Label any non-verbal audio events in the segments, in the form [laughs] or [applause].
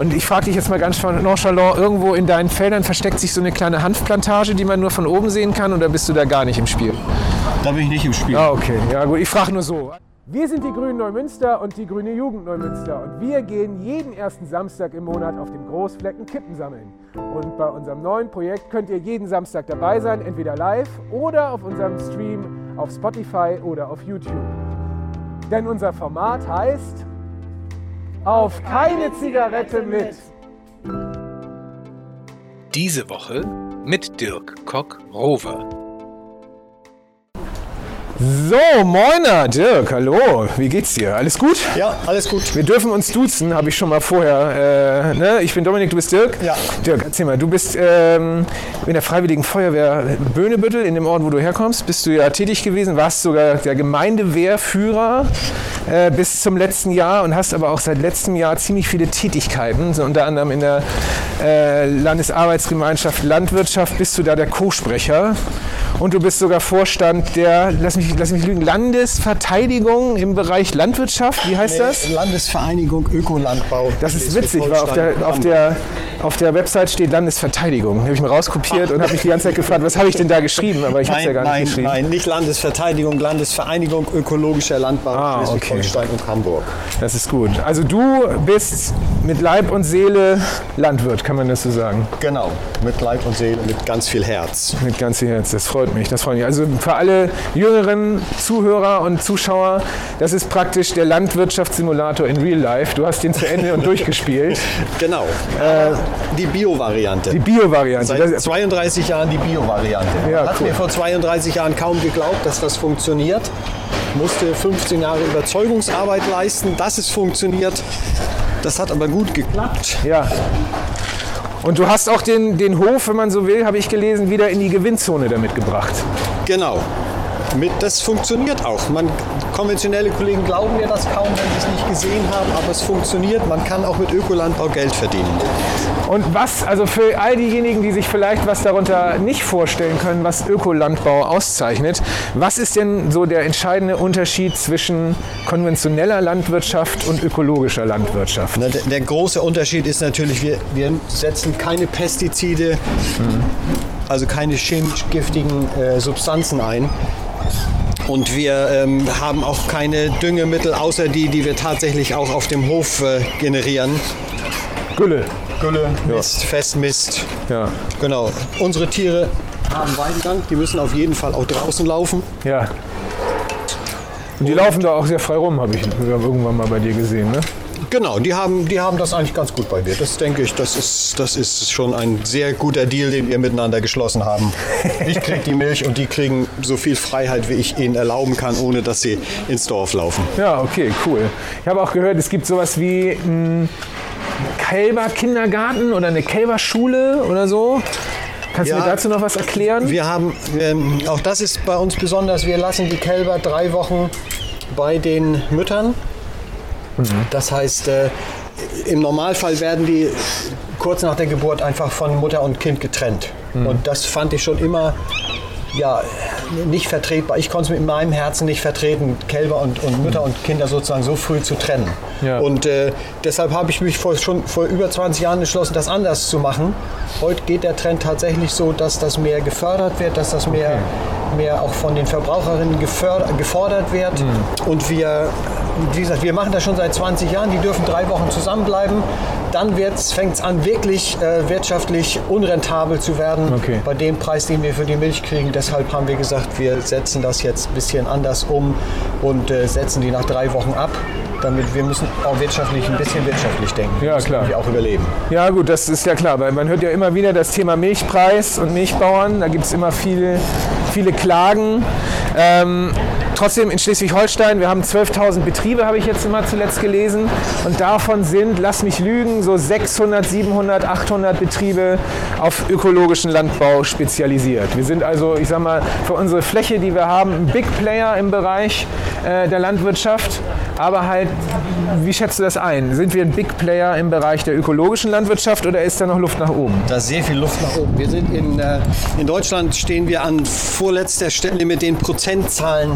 Und ich frage dich jetzt mal ganz nonchalant, irgendwo in deinen Feldern versteckt sich so eine kleine Hanfplantage, die man nur von oben sehen kann oder bist du da gar nicht im Spiel? Da bin ich nicht im Spiel. Ah, okay. Ja gut, ich frage nur so. Wir sind die Grünen Neumünster und die Grüne Jugend Neumünster und wir gehen jeden ersten Samstag im Monat auf dem Großflecken Kippen sammeln. Und bei unserem neuen Projekt könnt ihr jeden Samstag dabei sein, entweder live oder auf unserem Stream auf Spotify oder auf YouTube. Denn unser Format heißt Auf keine Zigarette mit. Diese Woche mit Dirk Kock-Rover. So, moiner, Dirk, hallo. Wie geht's dir? Alles gut? Ja, alles gut. Wir dürfen uns duzen, habe ich schon mal vorher. Äh, ne? Ich bin Dominik, du bist Dirk. Ja. Dirk, erzähl mal, du bist ähm, in der Freiwilligen Feuerwehr Böhnebüttel, in dem Ort, wo du herkommst, bist du ja tätig gewesen, warst sogar der Gemeindewehrführer äh, bis zum letzten Jahr und hast aber auch seit letztem Jahr ziemlich viele Tätigkeiten. So unter anderem in der äh, Landesarbeitsgemeinschaft Landwirtschaft bist du da der Co-Sprecher. Und du bist sogar Vorstand der, lass mich, lass mich lügen, Landesverteidigung im Bereich Landwirtschaft. Wie heißt das? Landesvereinigung Ökolandbau. Das ist witzig, weil auf der, auf der, auf der Website steht Landesverteidigung. Habe ich mir rauskopiert und habe mich die ganze Zeit gefragt, was habe ich denn da geschrieben? Aber ich habe es ja gar nicht nein, geschrieben. nein, nicht Landesverteidigung, Landesvereinigung ökologischer Landbau Ah, okay. Schleswig-Holstein und Hamburg. Das ist gut. Also du bist mit Leib und Seele Landwirt, kann man das so sagen? Genau, mit Leib und Seele, mit ganz viel Herz. Mit ganz viel Herz, das freut mich, das freut mich. Also für alle jüngeren Zuhörer und Zuschauer, das ist praktisch der Landwirtschaftssimulator in Real Life. Du hast den zu Ende und durchgespielt. [laughs] Genau, die Bio-Variante. Äh, Die Bio-Variante. Seit Das- 32 Jahren die Bio-Variante. Ja, hat cool. mir vor 32 Jahren kaum geglaubt, dass das funktioniert. Musste 15 Jahre Überzeugungsarbeit leisten, dass es funktioniert. Das hat aber gut geklappt. Ja. Und du hast auch den, den Hof, wenn man so will, habe ich gelesen, wieder in die Gewinnzone damit gebracht. Genau. Mit, das funktioniert auch. Man, konventionelle Kollegen glauben mir das kaum, wenn sie es nicht gesehen haben, aber es funktioniert. Man kann auch mit Ökolandbau Geld verdienen. Und was, also für all diejenigen, die sich vielleicht was darunter nicht vorstellen können, was Ökolandbau auszeichnet, was ist denn so der entscheidende Unterschied zwischen konventioneller Landwirtschaft und ökologischer Landwirtschaft? Na, der, der große Unterschied ist natürlich, wir, wir setzen keine Pestizide, also keine chemisch giftigen äh, Substanzen ein. Und wir ähm, haben auch keine Düngemittel, außer die, die wir tatsächlich auch auf dem Hof äh, generieren. Gülle. Gülle, Mist, Festmist. Ja. Genau. Unsere Tiere haben Weidegang, die müssen auf jeden Fall auch draußen laufen. Ja. Und die laufen da auch sehr frei rum, habe ich irgendwann mal bei dir gesehen, ne? Genau, die haben, die haben das eigentlich ganz gut bei mir. Das denke ich, das ist, das ist schon ein sehr guter Deal, den wir miteinander geschlossen haben. Ich kriege die Milch und die kriegen so viel Freiheit, wie ich ihnen erlauben kann, ohne dass sie ins Dorf laufen. Ja, okay, cool. Ich habe auch gehört, es gibt sowas wie einen Kälberkindergarten oder eine Kälberschule oder so. Kannst du Ja. mir dazu noch was erklären? Wir haben, ähm, auch das ist bei uns besonders, wir lassen die Kälber drei Wochen bei den Müttern. Das heißt, äh, im Normalfall werden die kurz nach der Geburt einfach von Mutter und Kind getrennt. Und das fand ich schon immer ja, nicht vertretbar. Ich konnte es mit meinem Herzen nicht vertreten, Kälber und, und Mütter und Kinder sozusagen so früh zu trennen. Ja. Und äh, deshalb habe ich mich vor, schon vor über 20 Jahren entschlossen, das anders zu machen. Heute geht der Trend tatsächlich so, dass das mehr gefördert wird, dass das mehr, mehr auch von den Verbraucherinnen gefördert, gefordert wird. Und wir, wie gesagt, wir machen das schon seit 20 Jahren. Die dürfen drei Wochen zusammenbleiben. Dann fängt es an, wirklich äh, wirtschaftlich unrentabel zu werden Okay. bei dem Preis, den wir für die Milch kriegen. Deshalb haben wir gesagt, wir setzen das jetzt ein bisschen anders um und äh, setzen die nach drei Wochen ab. Damit wir müssen auch wirtschaftlich ein bisschen wirtschaftlich denken. Ja, Wir klar. nämlich auch überleben. Ja gut, das ist ja klar, weil man hört ja immer wieder das Thema Milchpreis und Milchbauern. Da gibt es immer viele, viele Klagen. Ähm, trotzdem in Schleswig-Holstein, wir haben 12.000 Betriebe, habe ich jetzt immer zuletzt gelesen. Und davon sind, lass mich lügen, so 600, 700, 800 Betriebe auf ökologischen Landbau spezialisiert. Wir sind also, ich sag mal, für unsere Fläche, die wir haben, ein Big Player im Bereich äh, der Landwirtschaft. Aber halt, wie schätzt du das ein? Sind wir ein Big Player im Bereich der ökologischen Landwirtschaft oder ist da noch Luft nach oben? Da ist sehr viel Luft nach oben. Wir sind in, äh, in Deutschland stehen wir an vorletzter Stelle mit den Prozentzahlen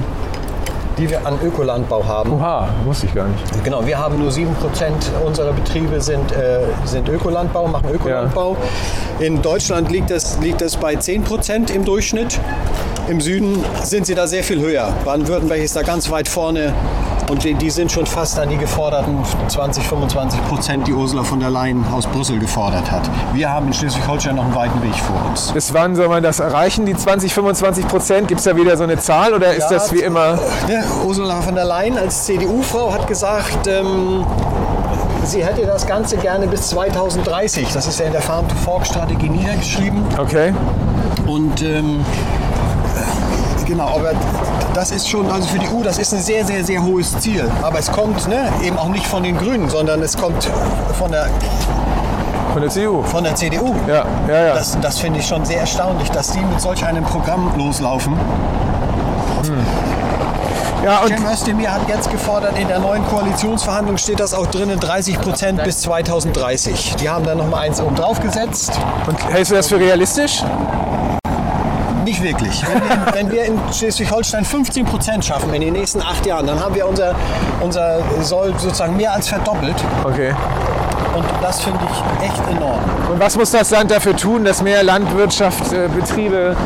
die wir an Ökolandbau haben. Oha, wusste ich gar nicht. Genau, wir haben nur 7% unserer Betriebe sind, äh, sind Ökolandbau, machen Ökolandbau. In Deutschland liegt das, liegt das bei 10% im Durchschnitt. Im Süden sind sie da sehr viel höher. Baden-Württemberg ist da ganz weit vorne und die, die sind schon fast an die geforderten 20, 25 Prozent, die Ursula von der Leyen aus Brüssel gefordert hat. Wir haben in Schleswig-Holstein noch einen weiten Weg vor uns. Bis wann soll man das erreichen, die 20, 25 Prozent? Gibt es da wieder so eine Zahl oder ist Ja, das wie immer? Ja, Ursula von der Leyen als CDU-Frau hat gesagt, ähm, sie hätte das Ganze gerne bis 2030. Das ist ja in der Farm-to-Fork-Strategie niedergeschrieben. Okay. Und ähm, genau, aber das ist schon, also für die EU, das ist ein sehr, sehr, sehr hohes Ziel. Aber es kommt ne, eben auch nicht von den Grünen, sondern es kommt von der, Von der CDU. von der CDU. Ja, ja, ja. Das, das finde ich schon sehr erstaunlich, dass die mit solch einem Programm loslaufen. Ja und Cem Özdemir hat jetzt gefordert, in der neuen Koalitionsverhandlung steht das auch drinnen, 30 Prozent bis 2030. Die haben da noch mal eins oben drauf gesetzt. Und hältst du das für realistisch? Nicht wirklich. Wenn wir, wenn wir in Schleswig-Holstein 15 Prozent schaffen in den nächsten acht Jahren, dann haben wir unser, unser Soll sozusagen mehr als verdoppelt. Okay. Und das finde ich echt enorm. Und was muss das Land dafür tun, dass mehr Landwirtschaft, äh, Betriebe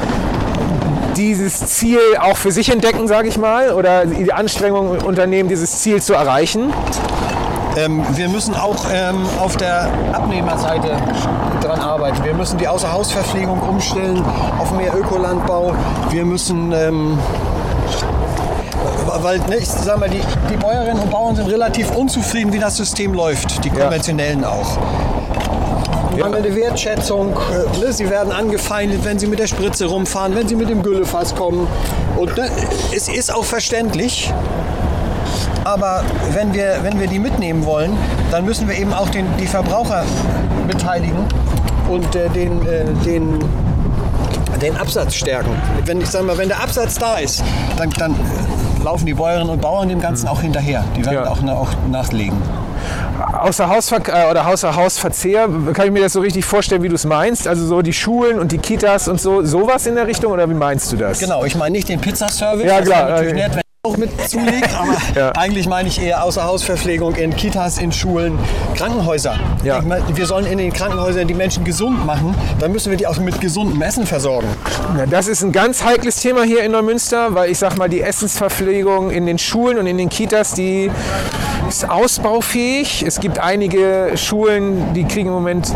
dieses Ziel auch für sich entdecken, sage ich mal, oder die Anstrengungen unternehmen, dieses Ziel zu erreichen? Ähm, wir müssen auch ähm, auf der Abnehmerseite dran arbeiten. Wir müssen die Außerhausverpflegung umstellen auf mehr Ökolandbau. Wir müssen ähm, weil ne, ich sag mal, die, die Bäuerinnen und Bauern sind relativ unzufrieden, wie das System läuft, die konventionellen auch. Mangelnde Wertschätzung, äh, ne, sie werden angefeindet, wenn sie mit der Spritze rumfahren, wenn sie mit dem Güllefass kommen. Und ne, es ist auch verständlich, aber wenn wir, wenn wir die mitnehmen wollen, dann müssen wir eben auch den, die Verbraucher beteiligen und äh, den, äh, den, den Absatz stärken. Wenn, ich sag mal, wenn der Absatz da ist, dann, dann äh, laufen die Bäuerinnen und Bauern dem Ganzen auch hinterher. Die werden Ja. auch, auch nachlegen. Außer Hausver äh, oder außer Hausverzehr, kann ich mir das so richtig vorstellen, wie du es meinst? Also so die Schulen und die Kitas und so, sowas in der Richtung oder wie meinst du das? Genau, ich meine nicht den Pizzaservice. Ja, das klar, wäre natürlich nett, er auch mit zulegt, [laughs] aber Ja. eigentlich meine ich eher Außerhausverpflegung in Kitas, in Schulen, Krankenhäuser. Ja. Meine, wir sollen in den Krankenhäusern die Menschen gesund machen, dann müssen wir die auch mit gesundem Essen versorgen. Ja, das ist ein ganz heikles Thema hier in Neumünster, weil ich sag mal, die Essensverpflegung in den Schulen und in den Kitas, die ist ausbaufähig. Es gibt einige Schulen, die kriegen im Moment,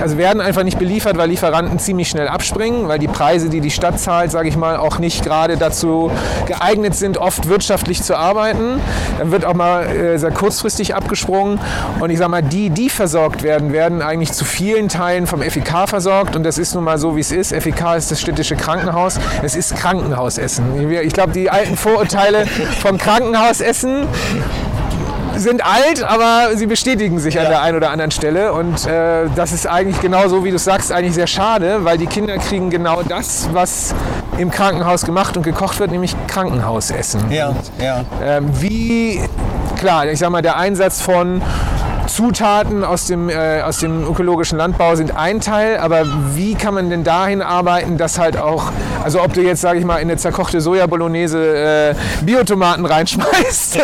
also werden einfach nicht beliefert, weil Lieferanten ziemlich schnell abspringen, weil die Preise, die die Stadt zahlt, sage ich mal, auch nicht gerade dazu geeignet sind, oft wirtschaftlich zu arbeiten. Dann wird auch mal äh, sehr kurzfristig abgesprungen. Und ich sag mal, die, die versorgt werden, werden eigentlich zu vielen Teilen vom FEK versorgt. Und das ist nun mal so, wie es ist. FEK ist das städtische Krankenhaus. Es ist Krankenhausessen. Ich glaube, die alten Vorurteile vom Krankenhausessen sind alt, aber sie bestätigen sich an der einen oder anderen Stelle. Und äh, das ist eigentlich genau so, wie du sagst, eigentlich sehr schade, weil die Kinder kriegen genau das, was im Krankenhaus gemacht und gekocht wird, nämlich Krankenhausessen. Ja, ja. Ähm, wie, klar, ich sag mal, der Einsatz von Zutaten aus dem, äh, aus dem ökologischen Landbau sind ein Teil, aber wie kann man denn dahin arbeiten, dass halt auch, also ob du jetzt, sage ich mal, in eine zerkochte Soja-Bolognese äh, Biotomaten reinschmeißt,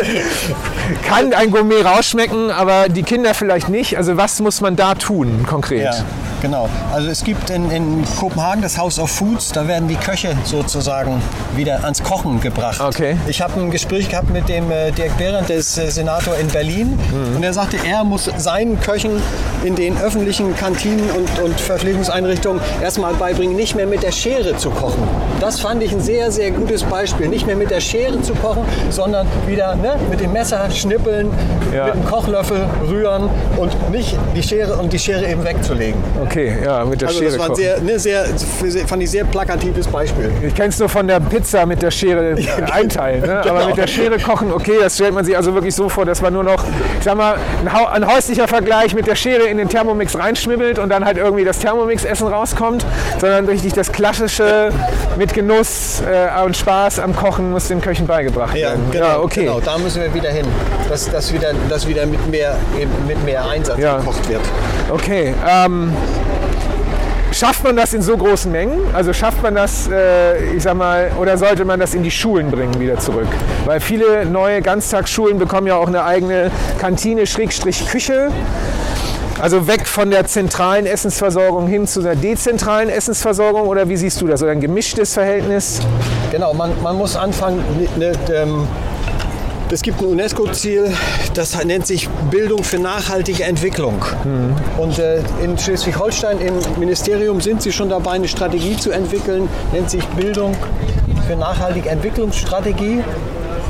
[laughs] kann ein Gourmet rausschmecken, aber die Kinder vielleicht nicht. Also was muss man da tun konkret? Ja, genau. Also es gibt in, in Kopenhagen das House of Foods, da werden die Köche sozusagen wieder ans Kochen gebracht. Okay. Ich habe ein Gespräch gehabt mit dem äh, Dirk Behrendt, der ist äh, Senator in Berlin. Und er sagte, er muss seinen Köchen in den öffentlichen Kantinen und, und Verpflegungseinrichtungen erstmal beibringen, nicht mehr mit der Schere zu kochen. Das fand ich ein sehr, sehr gutes Beispiel. Nicht mehr mit der Schere zu kochen, sondern wieder ne, mit dem Messer schnippeln, Ja. mit dem Kochlöffel rühren und nicht die Schere und die Schere eben wegzulegen. Okay, ja, mit der Also Schere das war ein sehr, ne, sehr, fand ich sehr plakatives Beispiel. Ich kenne es nur von der Pizza mit der Schere [laughs] einteilen. Ne? [laughs] Aber Genau. mit der Schere kochen, okay, das stellt man sich also wirklich so vor, dass man nur noch, ich sag mal, ein, häuslicher Vergleich mit der Schere in den Thermomix reinschnibbelt und dann halt irgendwie das Thermomix-Essen rauskommt, sondern richtig das klassische mit Genuss äh, und Spaß am Kochen muss den Köchen beigebracht Ja, werden. genau, ja, okay. genau, da müssen wir wieder hin, dass das wieder, dass wieder mit, mehr, mit mehr Einsatz Ja. gekocht wird. Okay. Ähm, Schafft man das in so großen Mengen? Also schafft man das, äh, ich sag mal, oder sollte man das in die Schulen bringen wieder zurück? Weil viele neue Ganztagsschulen bekommen ja auch eine eigene Kantine, Schrägstrich Küche. Also weg von der zentralen Essensversorgung hin zu einer dezentralen Essensversorgung oder wie siehst du das? Oder ein gemischtes Verhältnis? Genau, man, man muss anfangen, ne, ähm, es gibt ein UNESCO-Ziel, das nennt sich Bildung für nachhaltige Entwicklung. Mhm. Und äh, in Schleswig-Holstein im Ministerium sind sie schon dabei, eine Strategie zu entwickeln, nennt sich Bildung für nachhaltige Entwicklungsstrategie.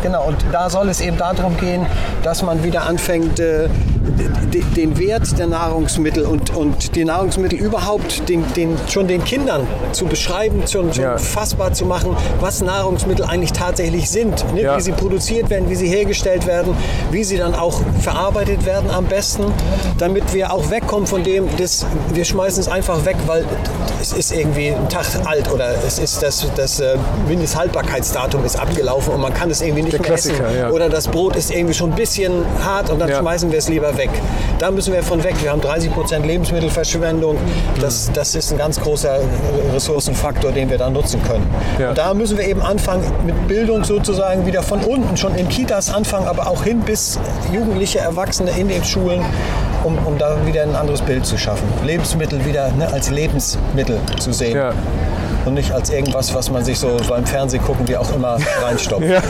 Genau, und da soll es eben darum gehen, dass man wieder anfängt, äh, den Wert der Nahrungsmittel und, und die Nahrungsmittel überhaupt den, den, schon den Kindern zu beschreiben, schon, schon ja. fassbar zu machen, was Nahrungsmittel eigentlich tatsächlich sind, ne? ja. wie sie produziert werden, wie sie hergestellt werden, wie sie dann auch verarbeitet werden am besten, damit wir auch wegkommen von dem, das, wir schmeißen es einfach weg, weil es ist irgendwie ein Tag alt oder es ist das, das äh, Mindesthaltbarkeitsdatum ist abgelaufen und man kann es irgendwie nicht der mehr essen. Ja. Oder das Brot ist irgendwie schon ein bisschen hart und dann schmeißen wir es lieber weg. Da müssen wir von weg. Wir haben 30 Prozent Lebensmittelverschwendung. Das, das ist ein ganz großer Ressourcenfaktor, den wir da nutzen können. Ja. Und da müssen wir eben anfangen mit Bildung sozusagen wieder von unten, schon in Kitas anfangen, aber auch hin bis Jugendliche, Erwachsene in den Schulen um, um da wieder ein anderes Bild zu schaffen. Lebensmittel wieder ne, als Lebensmittel zu sehen. Ja und nicht als irgendwas, was man sich so beim Fernsehen gucken, wie auch immer, reinstopft. [laughs] ja,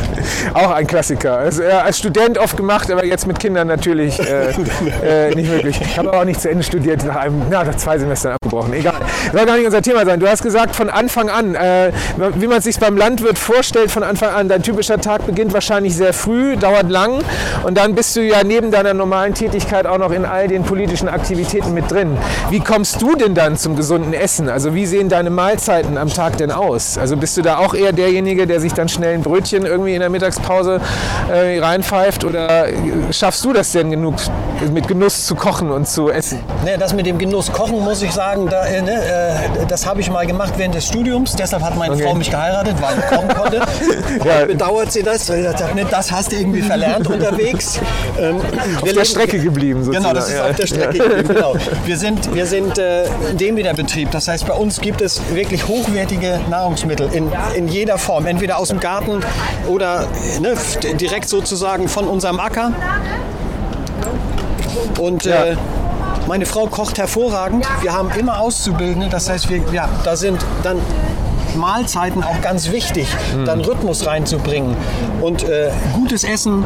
auch ein Klassiker. Also, ja, als Student oft gemacht, aber jetzt mit Kindern natürlich äh, [laughs] äh, nicht möglich. Ich habe auch nicht zu Ende studiert, nach, einem, na, nach zwei Semestern abgebrochen. Egal. Soll gar nicht unser Thema sein. Du hast gesagt, von Anfang an, äh, wie man es sich beim Landwirt vorstellt, von Anfang an, dein typischer Tag beginnt wahrscheinlich sehr früh, dauert lang und dann bist du ja neben deiner normalen Tätigkeit auch noch in all den politischen Aktivitäten mit drin. Wie kommst du denn dann zum gesunden Essen? Also wie sehen deine Mahlzeiten am Tag denn aus? Also bist du da auch eher derjenige, der sich dann schnell ein Brötchen irgendwie in der Mittagspause äh, reinpfeift oder schaffst du das denn genug mit Genuss zu kochen und zu essen? Ne, das mit dem Genuss kochen muss ich sagen, da, äh, ne, äh, das habe ich mal gemacht während des Studiums. Deshalb hat meine okay. Frau mich geheiratet, weil ich kochen konnte. [laughs] ja. bedauert sie das, weil ne, das hast du irgendwie verlernt [laughs] unterwegs. Ähm, auf der Strecke geblieben sozusagen. Genau, das ist ja. auf der Strecke geblieben. Genau. [laughs] Wir sind, wir sind äh, Demeter-Betrieb. Das heißt, bei uns gibt es wirklich hochwertige Nahrungsmittel in, in jeder Form. Entweder aus dem Garten oder ne, direkt sozusagen von unserem Acker. Und ja. äh, meine Frau kocht hervorragend. Wir haben immer Auszubildende. Das heißt, wir, ja, da sind dann Mahlzeiten auch ganz wichtig, mhm. dann Rhythmus reinzubringen. Und äh, gutes Essen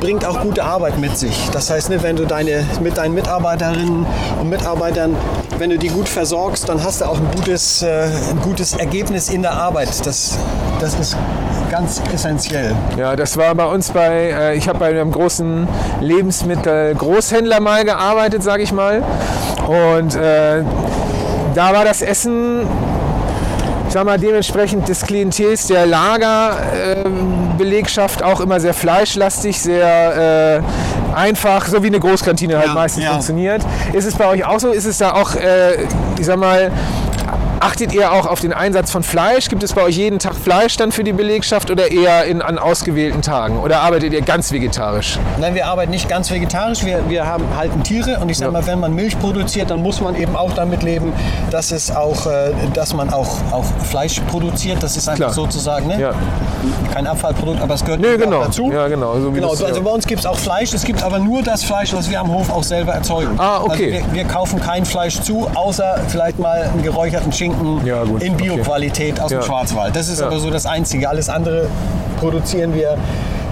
bringt auch gute Arbeit mit sich. Das heißt, ne, wenn du deine, mit deinen Mitarbeiterinnen und Mitarbeitern, wenn du die gut versorgst, dann hast du auch ein gutes, äh, ein gutes Ergebnis in der Arbeit. Das, das ist ganz essentiell. Ja, das war bei uns bei, äh, ich habe bei einem großen Lebensmittelgroßhändler mal gearbeitet, sage ich mal. Und äh, da war das Essen sag mal, dementsprechend des Klientels der Lagerbelegschaft auch immer sehr fleischlastig, sehr äh, einfach, so wie eine Großkantine halt ja, meistens ja. funktioniert. Ist es bei euch auch so? Ist es da auch, äh, ich sag mal, Achtet ihr auch auf den Einsatz von Fleisch? Gibt es bei euch jeden Tag Fleisch dann für die Belegschaft oder eher in, an ausgewählten Tagen? Oder arbeitet ihr ganz vegetarisch? Nein, wir arbeiten nicht ganz vegetarisch. Wir, wir haben, halten Tiere und ich sage ja. mal, wenn man Milch produziert, dann muss man eben auch damit leben, dass, es auch, äh, dass man auch, auch Fleisch produziert. Das ist einfach Klar. sozusagen ne? ja. kein Abfallprodukt, aber es gehört nee, genau. dazu. Ja, genau. So genau. Das, also bei uns gibt es auch Fleisch. Es gibt aber nur das Fleisch, was wir am Hof auch selber erzeugen. Ah, okay. Also wir, wir kaufen kein Fleisch zu, außer vielleicht mal einen geräucherten Schinken Schinken ja, in Bioqualität okay. aus dem Schwarzwald. Das ist aber so das Einzige. Alles andere produzieren wir,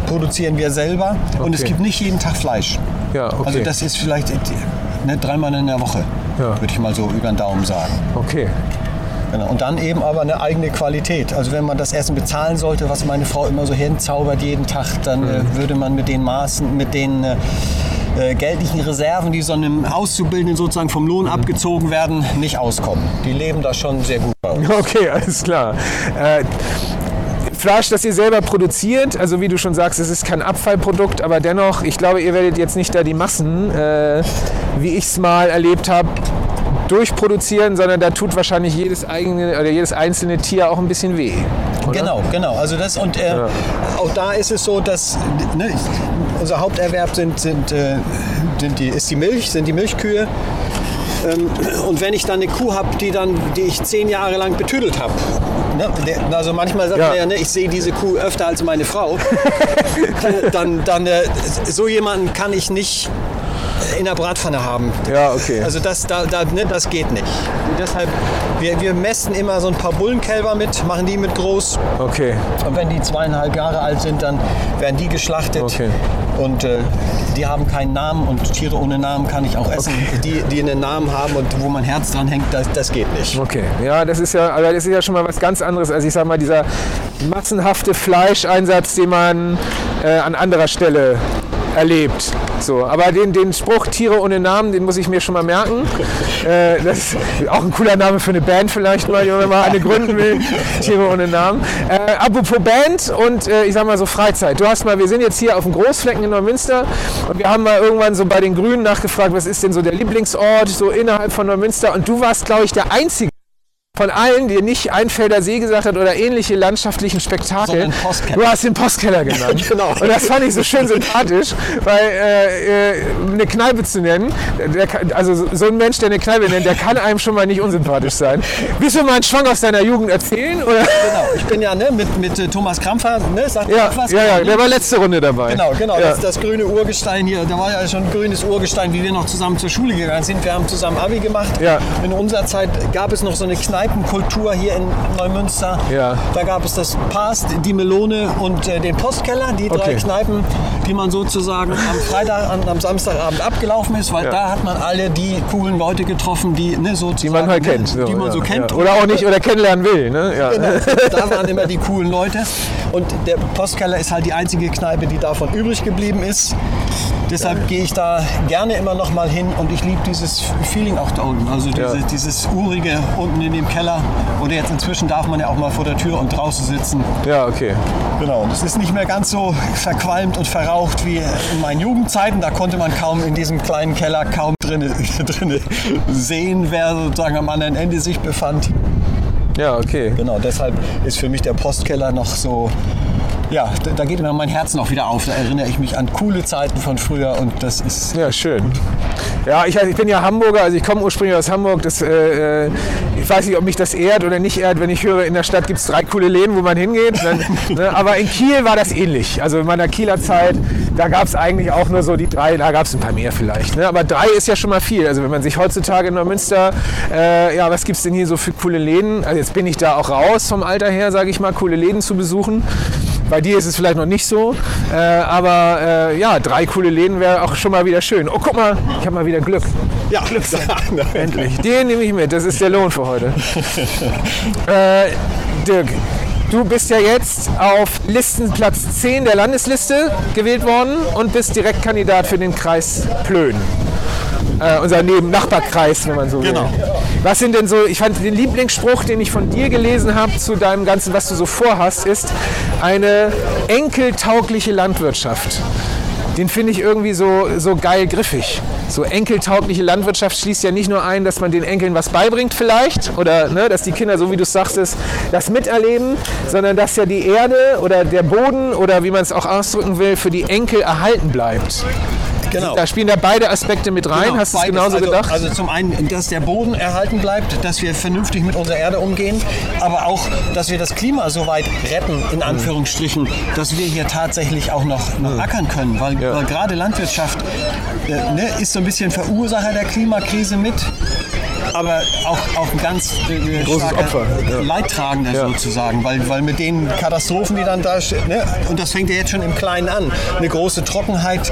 produzieren wir selber. Okay. Und es gibt nicht jeden Tag Fleisch. Ja, okay. Also das ist vielleicht ne, dreimal in der Woche, würde ich mal so über den Daumen sagen. Okay. Genau. Und dann eben aber eine eigene Qualität. Also wenn man das Essen bezahlen sollte, was meine Frau immer so hinzaubert jeden Tag, dann mhm. äh, würde man mit den Maßen, mit den äh, äh, geldlichen Reserven, die so einem Auszubildenden sozusagen vom Lohn abgezogen werden, nicht auskommen. Die leben da schon sehr gut bei uns. Okay, alles klar. Äh, Fleisch, das ihr selber produziert, also wie du schon sagst, es ist kein Abfallprodukt, aber dennoch, ich glaube, ihr werdet jetzt nicht da die Massen, äh, wie ich es mal erlebt habe, durchproduzieren, sondern da tut wahrscheinlich jedes eigene oder jedes einzelne Tier auch ein bisschen weh. Oder? Genau, genau. Also das und äh, ja. auch da ist es so, dass ne, unser Haupterwerb sind, sind, äh, sind die, ist die Milch, sind die Milchkühe. Ähm, und wenn ich dann eine Kuh habe, die, dann, die ich zehn Jahre lang betüdelt habe, ne, also manchmal sagt Ja. man ja, ne, ich sehe diese Kuh öfter als meine Frau, [laughs] dann, dann äh, so jemanden kann ich nicht in der Bratpfanne haben. Ja, okay. Also das, da, da, ne, das geht nicht. Deshalb, wir, wir messen immer so ein paar Bullenkälber mit, machen die mit groß. Okay. Und wenn die zweieinhalb Jahre alt sind, dann werden die geschlachtet. Okay. Und äh, die haben keinen Namen und Tiere ohne Namen kann ich auch essen. Die, die einen Namen haben und wo mein Herz dran hängt, das, das geht nicht. Okay, ja, das ist ja, aber das ist ja schon mal was ganz anderes als ich sag mal dieser massenhafte Fleischeinsatz, den man äh, an anderer Stelle erlebt. So, aber den, den Spruch Tiere ohne Namen, den muss ich mir schon mal merken. [laughs] Äh, das ist auch ein cooler Name für eine Band vielleicht mal, wenn man mal eine gründen will. Tiere ohne Namen. Äh, apropos Band und äh, ich sag mal so Freizeit. Du hast mal, wir sind jetzt hier auf dem Großflecken in Neumünster und wir haben mal irgendwann so bei den Grünen nachgefragt, was ist denn so der Lieblingsort so innerhalb von Neumünster und du warst, glaube ich, der einzige von allen, die nicht Einfelder See gesagt hat oder ähnliche landschaftlichen Spektakel. Postkeller. Du hast den Postkeller genannt. [laughs] Genau. Und das fand ich so schön sympathisch, weil äh, äh, eine Kneipe zu nennen, kann- also so- so ein Mensch, der eine Kneipe nennt, der kann einem schon mal nicht unsympathisch sein. Willst du mal einen Schwang aus deiner Jugend erzählen? Oder? Genau, ich bin ja ne, mit, mit äh, Thomas Krampfer, ne, sagt Ja, was? ja, ja, der war letzte Runde dabei. Genau, genau. Ja. Das, das grüne Urgestein hier, da war ja schon ein grünes Urgestein, wie wir noch zusammen zur Schule gegangen sind. Wir haben zusammen Abi gemacht. Ja. In unserer Zeit gab es noch so eine Kneipenkultur hier in Neumünster. Ja. Da gab es das Past, die Melone und äh, den Postkeller, die drei Okay. Kneipen, die man sozusagen am Freitag, an, am Samstagabend abgelaufen ist, weil Ja. da hat man alle die coolen Leute getroffen, die ne, sozusagen, die man halt ne, kennt. die man ja, so kennt. Ja. Oder auch nicht, oder kennenlernen will. Ne? Ja. Genau. Da waren immer die coolen Leute. Und der Postkeller ist halt die einzige Kneipe, die davon übrig geblieben ist. Deshalb gehe ich da gerne immer noch mal hin und ich liebe dieses Feeling auch da unten. Also diese, Ja. dieses urige unten in dem Keller. Oder jetzt inzwischen darf man ja auch mal vor der Tür und draußen sitzen. ja, okay. Genau. Und es ist nicht mehr ganz so verqualmt und verraucht wie in meinen Jugendzeiten. Da konnte man kaum in diesem kleinen Keller kaum drinne, [laughs] drinne sehen, wer sozusagen am anderen Ende sich befand. Ja, okay. Genau, deshalb ist für mich der Postkeller noch so. Ja, da- geht immer mein Herz noch wieder auf. Da erinnere ich mich an coole Zeiten von früher und das ist. Ja, schön. Ja, ich, ich bin ja Hamburger, also ich komme ursprünglich aus Hamburg. Das, äh, äh, ich weiß nicht, ob mich das ehrt oder nicht ehrt, wenn ich höre, in der Stadt gibt es drei coole Läden, wo man hingeht. Dann, [laughs] ne, aber in Kiel war das ähnlich. Also in meiner Kieler Zeit, da gab es eigentlich auch nur so die drei, da gab es ein paar mehr vielleicht. Ne? Aber drei ist ja schon mal viel. Also wenn man sich heutzutage in Neumünster, äh, ja, was gibt es denn hier so für coole Läden? Also jetzt bin ich da auch raus vom Alter her, sage ich mal, coole Läden zu besuchen. Bei dir ist es vielleicht noch nicht so, äh, aber äh, ja, drei coole Läden wäre auch schon mal wieder schön. Oh, guck mal, ich habe mal wieder Glück. Ja, Endlich. Den nehme ich mit, das ist der Lohn für heute. [laughs] äh, Dirk, du bist ja jetzt auf Listenplatz 10 der Landesliste gewählt worden und bist Direktkandidat für den Kreis Plön. Äh, unser Neben Nachbarkreis, wenn man so will. Genau. Was sind denn so, ich fand den Lieblingsspruch, den ich von dir gelesen habe zu deinem Ganzen, was du so vorhast, ist eine enkeltaugliche Landwirtschaft. Den finde ich irgendwie so, so geil griffig. So enkeltaugliche Landwirtschaft schließt ja nicht nur ein, dass man den Enkeln was beibringt vielleicht oder ne, dass die Kinder, so wie du es sagst, das miterleben, sondern dass ja die Erde oder der Boden oder wie man es auch ausdrücken will, für die Enkel erhalten bleibt. Genau. Da spielen da beide Aspekte mit rein. Genau, Hast du es genauso also, gedacht? Also zum einen, dass der Boden erhalten bleibt, dass wir vernünftig mit unserer Erde umgehen, aber auch, dass wir das Klima so weit retten, in Anführungsstrichen, dass wir hier tatsächlich auch noch, noch ackern können. Weil, Ja. weil gerade Landwirtschaft äh, ne, ist so ein bisschen Verursacher der Klimakrise mit. Aber auch, auch ein ganz äh, großes starker Opfer, ja. Leidtragender Ja. sozusagen, weil, weil mit den Katastrophen, die dann da stehen, ne, und das fängt ja jetzt schon im Kleinen an, eine große Trockenheit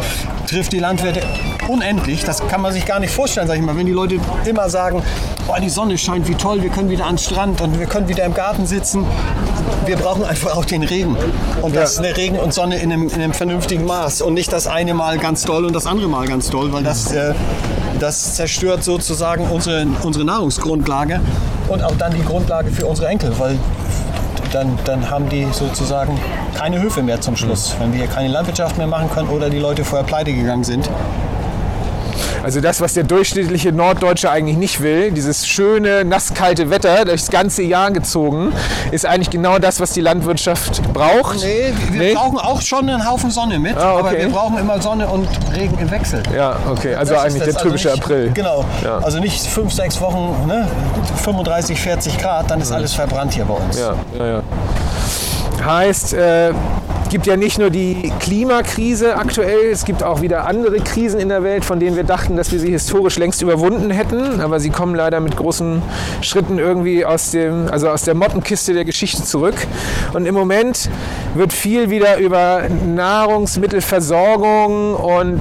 trifft die Landwirte unendlich, das kann man sich gar nicht vorstellen, sag ich mal, wenn die Leute immer sagen, boah, die Sonne scheint, wie toll, wir können wieder ans Strand und wir können wieder im Garten sitzen, wir brauchen einfach auch den Regen. Und das ist eine Regen und Sonne in einem, in einem vernünftigen Maß und nicht das eine Mal ganz doll und das andere Mal ganz doll, weil das, äh, das zerstört sozusagen unsere, unsere Nahrungsgrundlage und auch dann die Grundlage für unsere Enkel, weil dann, dann haben die sozusagen keine Höfe mehr zum Schluss, wenn wir hier keine Landwirtschaft mehr machen können oder die Leute vorher pleite gegangen sind. Also das, was der durchschnittliche Norddeutsche eigentlich nicht will, dieses schöne, nasskalte Wetter durchs ganze Jahr gezogen, ist eigentlich genau das, was die Landwirtschaft braucht. Nee, wir Nee? brauchen auch schon einen Haufen Sonne mit, Ah, aber okay. wir brauchen immer Sonne und Regen im Wechsel. Ja, okay, also Das eigentlich der typische nicht, April. Genau. Ja. Also nicht fünf, sechs Wochen, ne? 35, 40 Grad, dann ist alles verbrannt hier bei uns. Ja, ja, ja. Heißt, äh, gibt ja nicht nur die Klimakrise aktuell, es gibt auch wieder andere Krisen in der Welt, von denen wir dachten, dass wir sie historisch längst überwunden hätten. Aber sie kommen leider mit großen Schritten irgendwie aus, dem, also aus der Mottenkiste der Geschichte zurück. Und im Moment wird viel wieder über Nahrungsmittelversorgung und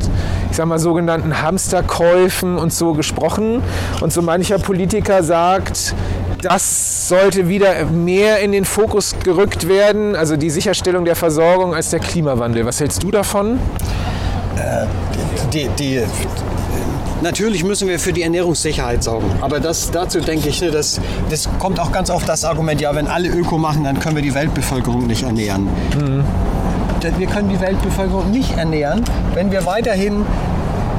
ich sag mal sogenannten Hamsterkäufen und so gesprochen. Und so mancher Politiker sagt, das sollte wieder mehr in den Fokus gerückt werden, also die Sicherstellung der Versorgung als der Klimawandel. Was hältst du davon? Die, die, natürlich müssen wir für die Ernährungssicherheit sorgen. Aber das, dazu denke ich, ne, das, das kommt auch ganz oft das Argument, ja, wenn alle Öko machen, dann können wir die Weltbevölkerung nicht ernähren. Denn Wir können die Weltbevölkerung nicht ernähren, wenn wir weiterhin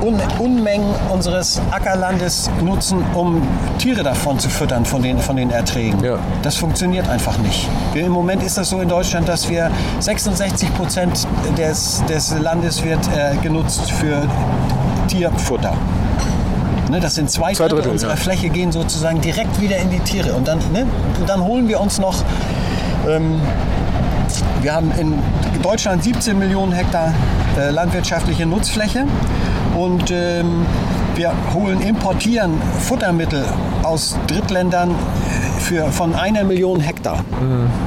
Un Unmengen unseres Ackerlandes nutzen, um Tiere davon zu füttern, von den, von den Erträgen. Ja. Das funktioniert einfach nicht. Wir, Im Moment ist das so in Deutschland, dass wir 66 Prozent des, des Landes wird äh, genutzt für Tierfutter. Ne, das sind zwei, Zwei Drittel, Drittel, unserer ja. Fläche gehen sozusagen direkt wieder in die Tiere. Und dann, ne, und dann holen wir uns noch ähm, wir haben in Deutschland 17 Millionen Hektar äh, landwirtschaftliche Nutzfläche und ähm, wir holen, importieren Futtermittel aus Drittländern für, von einer Million Hektar.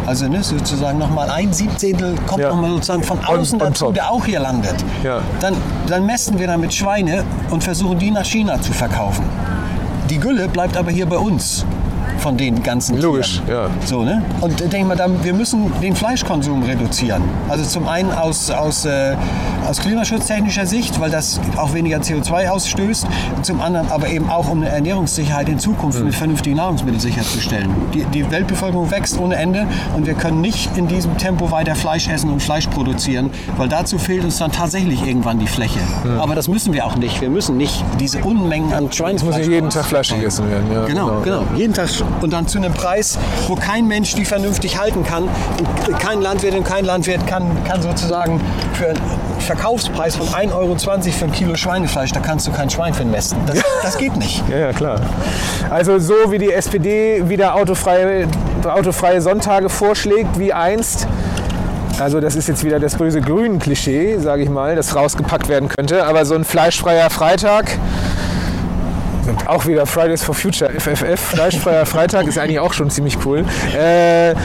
Also ne, sozusagen nochmal ein Siebzehntel kommt Ja. nochmal sozusagen von außen on dazu, top. der auch hier landet. Ja. Dann, dann mästen wir damit Schweine und versuchen die nach China zu verkaufen. Die Gülle bleibt aber hier bei uns von den ganzen Logisch, Tieren. ja. So, ne? Und ich denke mal, dann, wir müssen den Fleischkonsum reduzieren. Also zum einen aus, aus, äh, aus klimaschutztechnischer Sicht, weil das auch weniger CO2 ausstößt. Zum anderen aber eben auch, um eine Ernährungssicherheit in Zukunft Mhm. mit vernünftigen Nahrungsmitteln sicherzustellen. Die, die Weltbevölkerung wächst ohne Ende und wir können nicht in diesem Tempo weiter Fleisch essen und Fleisch produzieren, weil dazu fehlt uns dann tatsächlich irgendwann die Fläche. Aber das müssen wir auch nicht. Wir müssen nicht diese Unmengen an Schweinefleisch... muss nicht jeden Tag Fleisch gegessen werden. Ja, Genau, genau. Jeden Tag und dann zu einem Preis, wo kein Mensch die vernünftig halten kann. Und kein Landwirt und kein Landwirt kann, kann sozusagen für einen Verkaufspreis von 1,20 Euro für ein Kilo Schweinefleisch, da kannst du kein Schwein für messen. Das, das geht nicht. Ja, ja, klar. Also so wie die SPD wieder autofreie, autofreie Sonntage vorschlägt, wie einst. Also das ist jetzt wieder das böse grünen Klischee, sage ich mal, das rausgepackt werden könnte. Aber so ein fleischfreier Freitag, auch wieder Fridays for Future, FFF, fleischfreier Freitag ist eigentlich auch schon ziemlich cool. Äh,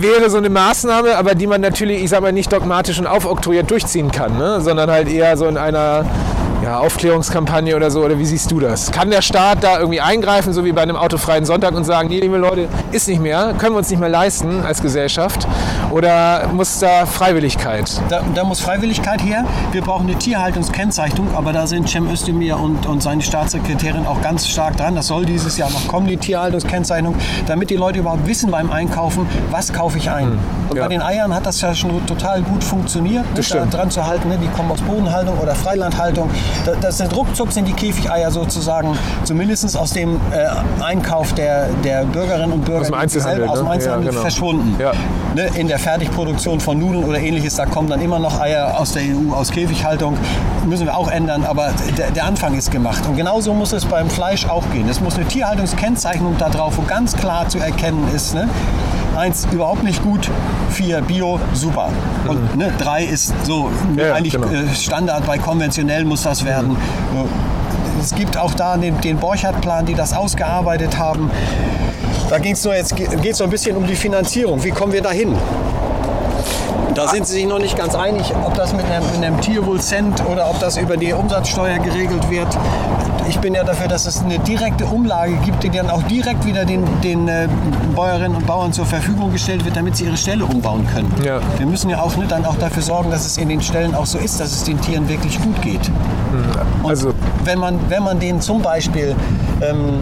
wäre so eine Maßnahme, aber die man natürlich, ich sag mal, nicht dogmatisch und aufoktroyiert durchziehen kann, ne? sondern halt eher so in einer ja, Aufklärungskampagne oder so. Oder wie siehst du das? Kann der Staat da irgendwie eingreifen, so wie bei einem autofreien Sonntag und sagen, nee, liebe Leute, ist nicht mehr, können wir uns nicht mehr leisten als Gesellschaft? Oder muss da Freiwilligkeit? Da, da muss Freiwilligkeit her. Wir brauchen eine Tierhaltungskennzeichnung, aber da sind Cem Özdemir und, und seine Staatssekretärin auch ganz stark dran. Das soll dieses Jahr noch kommen, die Tierhaltungskennzeichnung, damit die Leute überhaupt wissen beim Einkaufen, was kaufe ich ein. Und Ja. bei den Eiern hat das ja schon total gut funktioniert, ne, Das da dran zu halten. Ne, die kommen aus Bodenhaltung oder Freilandhaltung. Da, das sind ruckzuck sind die Käfigeier sozusagen zumindest aus dem äh, Einkauf der, der Bürgerinnen und Bürger Aus dem Einzelhandel, aus dem ne? Einzelhandel Ja, genau. verschwunden. Ja. Ne, in der Fertigproduktion von Nudeln oder ähnliches, da kommen dann immer noch Eier aus der EU, aus Käfighaltung. Müssen wir auch ändern, aber der, der Anfang ist gemacht. Und genauso muss es beim Fleisch auch gehen. Es muss eine Tierhaltungskennzeichnung da drauf, wo ganz klar zu erkennen ist, ne? Eins, überhaupt nicht gut. Vier, Bio, super. Und ne, drei ist so Ja, eigentlich genau. äh, Standard, bei konventionell muss das werden. So. Es gibt auch da den, den Borchardt-Plan, die das ausgearbeitet haben. Da ging es nur jetzt geht's so ein bisschen um die Finanzierung. Wie kommen wir da hin? Da sind sie sich noch nicht ganz einig, ob das mit einem, mit einem Tierwohl-Cent oder ob das über die Umsatzsteuer geregelt wird. Ich bin ja dafür, dass es eine direkte Umlage gibt, die dann auch direkt wieder den, den äh, Bäuerinnen und Bauern zur Verfügung gestellt wird, damit sie ihre Ställe umbauen können. Ja. Wir müssen ja auch ne, dann auch dafür sorgen, dass es in den Ställen auch so ist, dass es den Tieren wirklich gut geht. Und Also- wenn man, wenn man denen zum Beispiel ähm,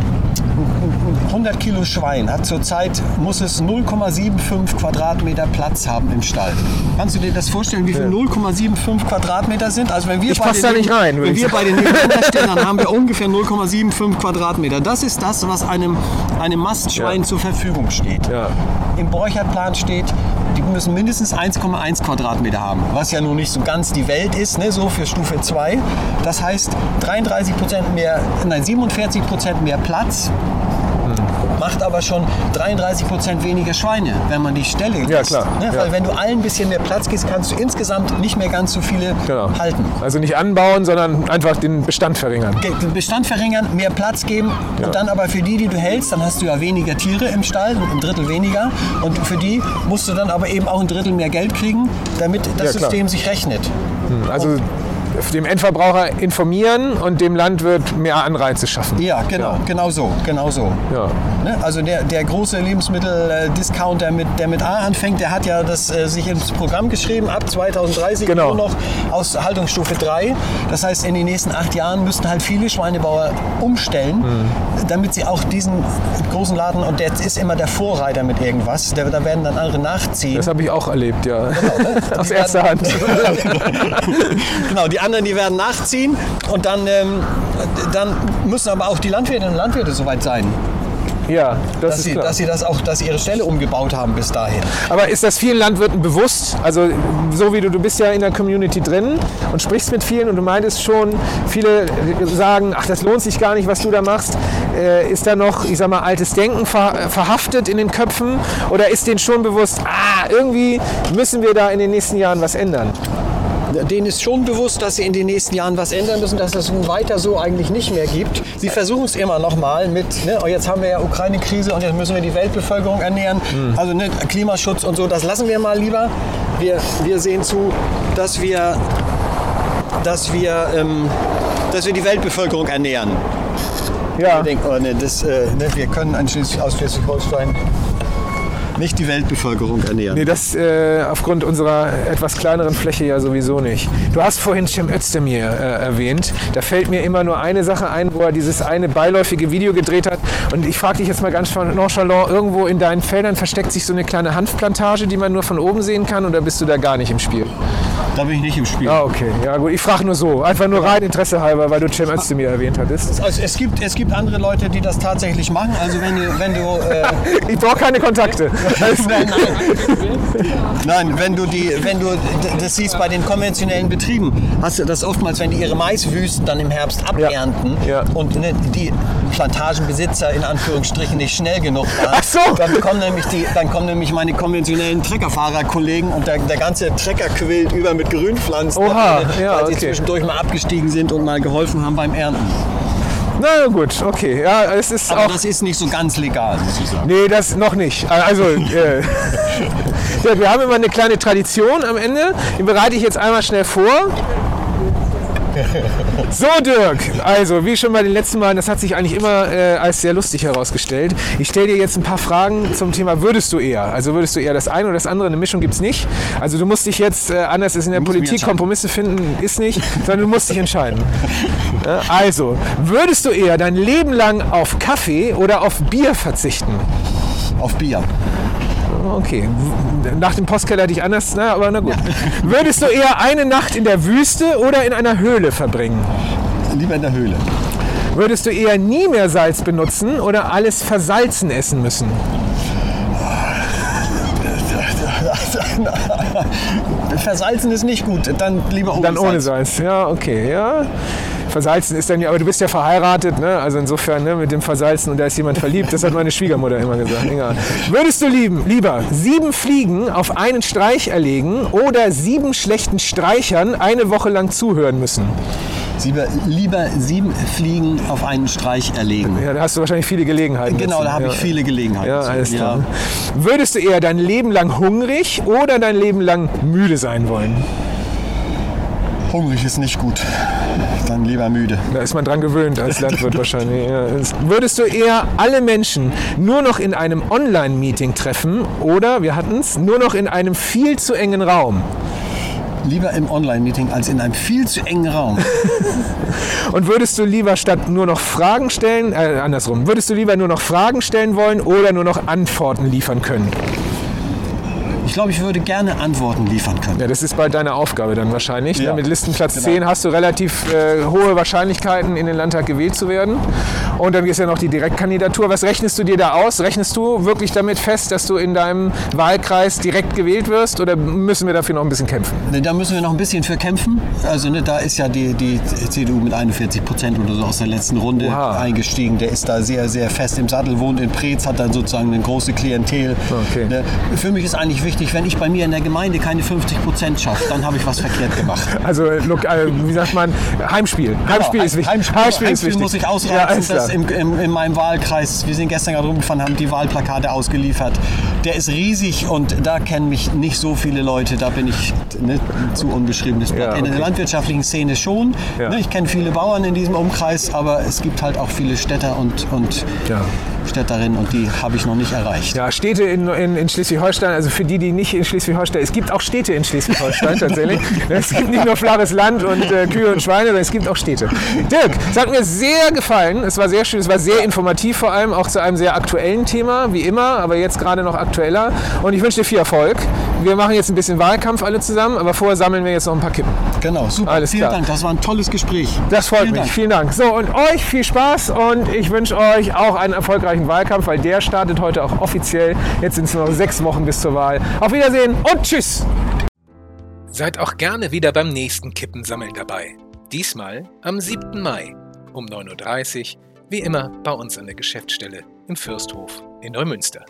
100 Kilo Schwein hat zurzeit, muss es 0,75 Quadratmeter Platz haben im Stall. Kannst du dir das vorstellen, wie viel 0,75 Quadratmeter sind? Also wenn wir Ich passe da nicht rein, Wenn wir bei den stehen, dann haben wir ungefähr 0,75 Quadratmeter. Das ist das, was einem, einem Mastschwein Ja. zur Verfügung steht. Ja. Im Borchertplan steht, die müssen mindestens 1,1 Quadratmeter haben, was ja nun nicht so ganz die Welt ist, ne, so für Stufe 2. Das heißt 33 Prozent mehr, nein 47 Prozent mehr Platz. Macht aber schon 33 Prozent weniger Schweine, wenn man die Stelle Ja, lässt, klar. Ne? Ja. Weil wenn du allen ein bisschen mehr Platz gibst, kannst du insgesamt nicht mehr ganz so viele Genau. halten. Also nicht anbauen, sondern einfach den Bestand verringern. Ge- den Bestand verringern, mehr Platz geben und dann aber für die, die du hältst, dann hast du ja weniger Tiere im Stall, ein Drittel weniger und für die musst du dann aber eben auch ein Drittel mehr Geld kriegen, damit das Ja. System sich rechnet. Also dem Endverbraucher informieren und dem Landwirt mehr Anreize schaffen. Ja, genau, genau so, genau so. Ja. Ne? Also der, der große Lebensmittel-Discounter, mit, der mit A anfängt, der hat ja das äh, sich ins Programm geschrieben, ab 2030 Genau. nur noch aus Haltungsstufe 3. Das heißt, in den nächsten acht Jahren müssten halt viele Schweinebauer umstellen, Mhm. damit sie auch diesen großen Laden, und der ist immer der Vorreiter mit irgendwas, der, da werden dann andere nachziehen. Das habe ich auch erlebt, ja. [laughs] Aus Die erster werden- Hand. [laughs] genau, die anderen, die werden nachziehen und dann, ähm, dann müssen aber auch die Landwirtinnen und Landwirte soweit sein, Ja, das dass ist sie, klar. dass sie das auch, dass ihre Stelle umgebaut haben bis dahin. Aber ist das vielen Landwirten bewusst? Also so wie du, du bist ja in der Community drin und sprichst mit vielen und du meintest schon, viele sagen, ach das lohnt sich gar nicht, was du da machst. Äh, ist da noch, ich sag mal, altes Denken ver verhaftet in den Köpfen oder ist denen schon bewusst, ah, irgendwie müssen wir da in den nächsten Jahren was ändern? Denen ist schon bewusst, dass sie in den nächsten Jahren was ändern müssen, dass es nun weiter so eigentlich nicht mehr gibt. Sie versuchen es immer noch mal mit, ne, oh, jetzt haben wir ja Ukraine-Krise und jetzt müssen wir die Weltbevölkerung ernähren. Also ne, Klimaschutz und so, das lassen wir mal lieber. Wir, wir sehen zu, dass wir, dass, wir, ähm, dass wir die Weltbevölkerung ernähren. Ja, Wir denken, oh, ne, das, äh, ne, wir können ein Schleswig- aus Schleswig-Holstein nicht die Weltbevölkerung ernähren. nee, das äh, aufgrund unserer etwas kleineren Fläche ja sowieso nicht. Du hast vorhin Cem Özdemir äh, erwähnt. Da fällt mir immer nur eine Sache ein, wo er dieses eine beiläufige Video gedreht hat. Und ich frage dich jetzt mal ganz nonchalant, irgendwo in deinen Feldern versteckt sich so eine kleine Hanfplantage, die man nur von oben sehen kann oder bist du da gar nicht im Spiel? Da bin ich nicht im Spiel. Ah, okay. Ja gut, ich frage nur so. Einfach nur rein Interesse halber, weil du Cem Özdemir erwähnt hattest. Also es gibt, es gibt andere Leute, die das tatsächlich machen. Also wenn du, wenn du äh, [laughs] Ich brauche keine Kontakte. [laughs] nein, nein. nein, wenn du die, wenn du das siehst bei den konventionellen Betrieben, hast du das oftmals, wenn die ihre Maiswüsten dann im Herbst abernten Ja. und ne, die Plantagenbesitzer in Anführungsstrichen nicht schnell genug waren, Ach so. dann kommen nämlich die, dann kommen nämlich meine konventionellen Treckerfahrerkollegen und der, der ganze Trecker quillt über mit Grünpflanzen, Oha, weil ja, sie okay. zwischendurch mal abgestiegen sind und mal geholfen haben beim Ernten. Na gut, okay. Ja, es ist Aber auch. das ist nicht so ganz legal, muss ich sagen. Nee, das noch nicht. Also, äh, [laughs] wir haben immer eine kleine Tradition am Ende. Die bereite ich jetzt einmal schnell vor. [laughs] So, Dirk, also wie schon bei den letzten Malen, das hat sich eigentlich immer äh, als sehr lustig herausgestellt. Ich stelle dir jetzt ein paar Fragen zum Thema würdest du eher? Also würdest du eher das eine oder das andere? Eine Mischung gibt es nicht. Also du musst dich jetzt, äh, anders ist in der Politik. Kompromisse finden ist nicht, sondern du musst dich entscheiden. [laughs] Ja, also, würdest du eher dein Leben lang auf Kaffee oder auf Bier verzichten? Auf Bier. Okay, nach dem Postkeller hätte ich anders, na, aber na gut. Würdest du eher eine Nacht in der Wüste oder in einer Höhle verbringen? Lieber in der Höhle. Würdest du eher nie mehr Salz benutzen oder alles versalzen essen müssen? Versalzen ist nicht gut, dann lieber ohne Dann ohne Salz. Salz, ja, okay, ja. Versalzen ist dann ja, aber du bist ja verheiratet, ne? Also insofern, ne, mit dem Versalzen und da ist jemand verliebt, das hat meine Schwiegermutter immer gesagt. Egal. Würdest du lieben, lieber sieben Fliegen auf einen Streich erlegen oder sieben schlechten Streichern eine Woche lang zuhören müssen? Lieber, lieber sieben Fliegen auf einen Streich erlegen. Ja, da hast du wahrscheinlich viele Gelegenheiten. Genau, da habe ja. ich viele Gelegenheiten. Ja, alles klar. Würdest du eher dein Leben lang hungrig oder dein Leben lang müde sein wollen? Hungrig ist nicht gut. Dann lieber müde. Da ist man dran gewöhnt als Landwirt wahrscheinlich. Ja. Würdest du eher alle Menschen nur noch in einem Online-Meeting treffen oder, wir hatten es, nur noch in einem viel zu engen Raum? Lieber im Online-Meeting als in einem viel zu engen Raum. [laughs] Und würdest du lieber statt nur noch Fragen stellen, äh, andersrum, würdest du lieber nur noch Fragen stellen wollen oder nur noch Antworten liefern können? Ich glaube, ich würde gerne Antworten liefern können. Ja, das ist bald deine Aufgabe dann wahrscheinlich. Ja, ne? Mit Listenplatz genau. 10 hast du relativ äh, hohe Wahrscheinlichkeiten, in den Landtag gewählt zu werden. Und dann ist ja noch die Direktkandidatur. Was rechnest du dir da aus? Rechnest du wirklich damit fest, dass du in deinem Wahlkreis direkt gewählt wirst oder müssen wir dafür noch ein bisschen kämpfen? Da müssen wir noch ein bisschen für kämpfen. Also ne, da ist ja die, die CDU mit 41 Prozent oder so aus der letzten Runde Oha. eingestiegen. Der ist da sehr, sehr fest im Sattel, wohnt in Preetz, hat dann sozusagen eine große Klientel. Okay. Ne, Für mich ist eigentlich wichtig, wenn ich bei mir in der Gemeinde keine 50 Prozent schaffe, dann habe ich was verkehrt gemacht. Also, look, äh, wie sagt man, Heimspiel. Heimspiel ist wichtig. Heimspiel, Heimspiel, ist wichtig. muss ich Ja, ausreizen, alles im, im, in meinem Wahlkreis, wir sind gestern gerade rumgefahren, haben die Wahlplakate ausgeliefert. Der ist riesig und da kennen mich nicht so viele Leute, da bin ich ne, zu unbeschriebenes Blatt. Ja, In der okay. landwirtschaftlichen Szene schon. Ja. Ne, ich kenne viele Bauern in diesem Umkreis, aber es gibt halt auch viele Städter und, und Ja. Städterinnen und die habe ich noch nicht erreicht. Ja, Städte in, in, in Schleswig-Holstein, also für die, die nicht in Schleswig-Holstein, es gibt auch Städte in Schleswig-Holstein [laughs] tatsächlich. Es gibt nicht nur flaches Land und äh, Kühe und Schweine, sondern es gibt auch Städte. Dirk, es hat mir sehr gefallen. Es war sehr schön, es war sehr informativ vor allem, auch zu einem sehr aktuellen Thema, wie immer, aber jetzt gerade noch aktueller. Und ich wünsche dir viel Erfolg. Wir machen jetzt ein bisschen Wahlkampf alle zusammen, aber vorher sammeln wir jetzt noch ein paar Kippen. Genau, super. Alles Vielen klar. Dank, das war ein tolles Gespräch. Das freut Vielen mich. Dank. Vielen Dank. So, und euch viel Spaß und ich wünsche euch auch einen erfolgreichen Wahlkampf, weil der startet heute auch offiziell. Jetzt sind es nur noch sechs Wochen bis zur Wahl. Auf Wiedersehen und tschüss. Seid auch gerne wieder beim nächsten Kippensammeln dabei. Diesmal am 7. Mai um 9.30 Uhr, wie immer bei uns an der Geschäftsstelle im Fürsthof in Neumünster.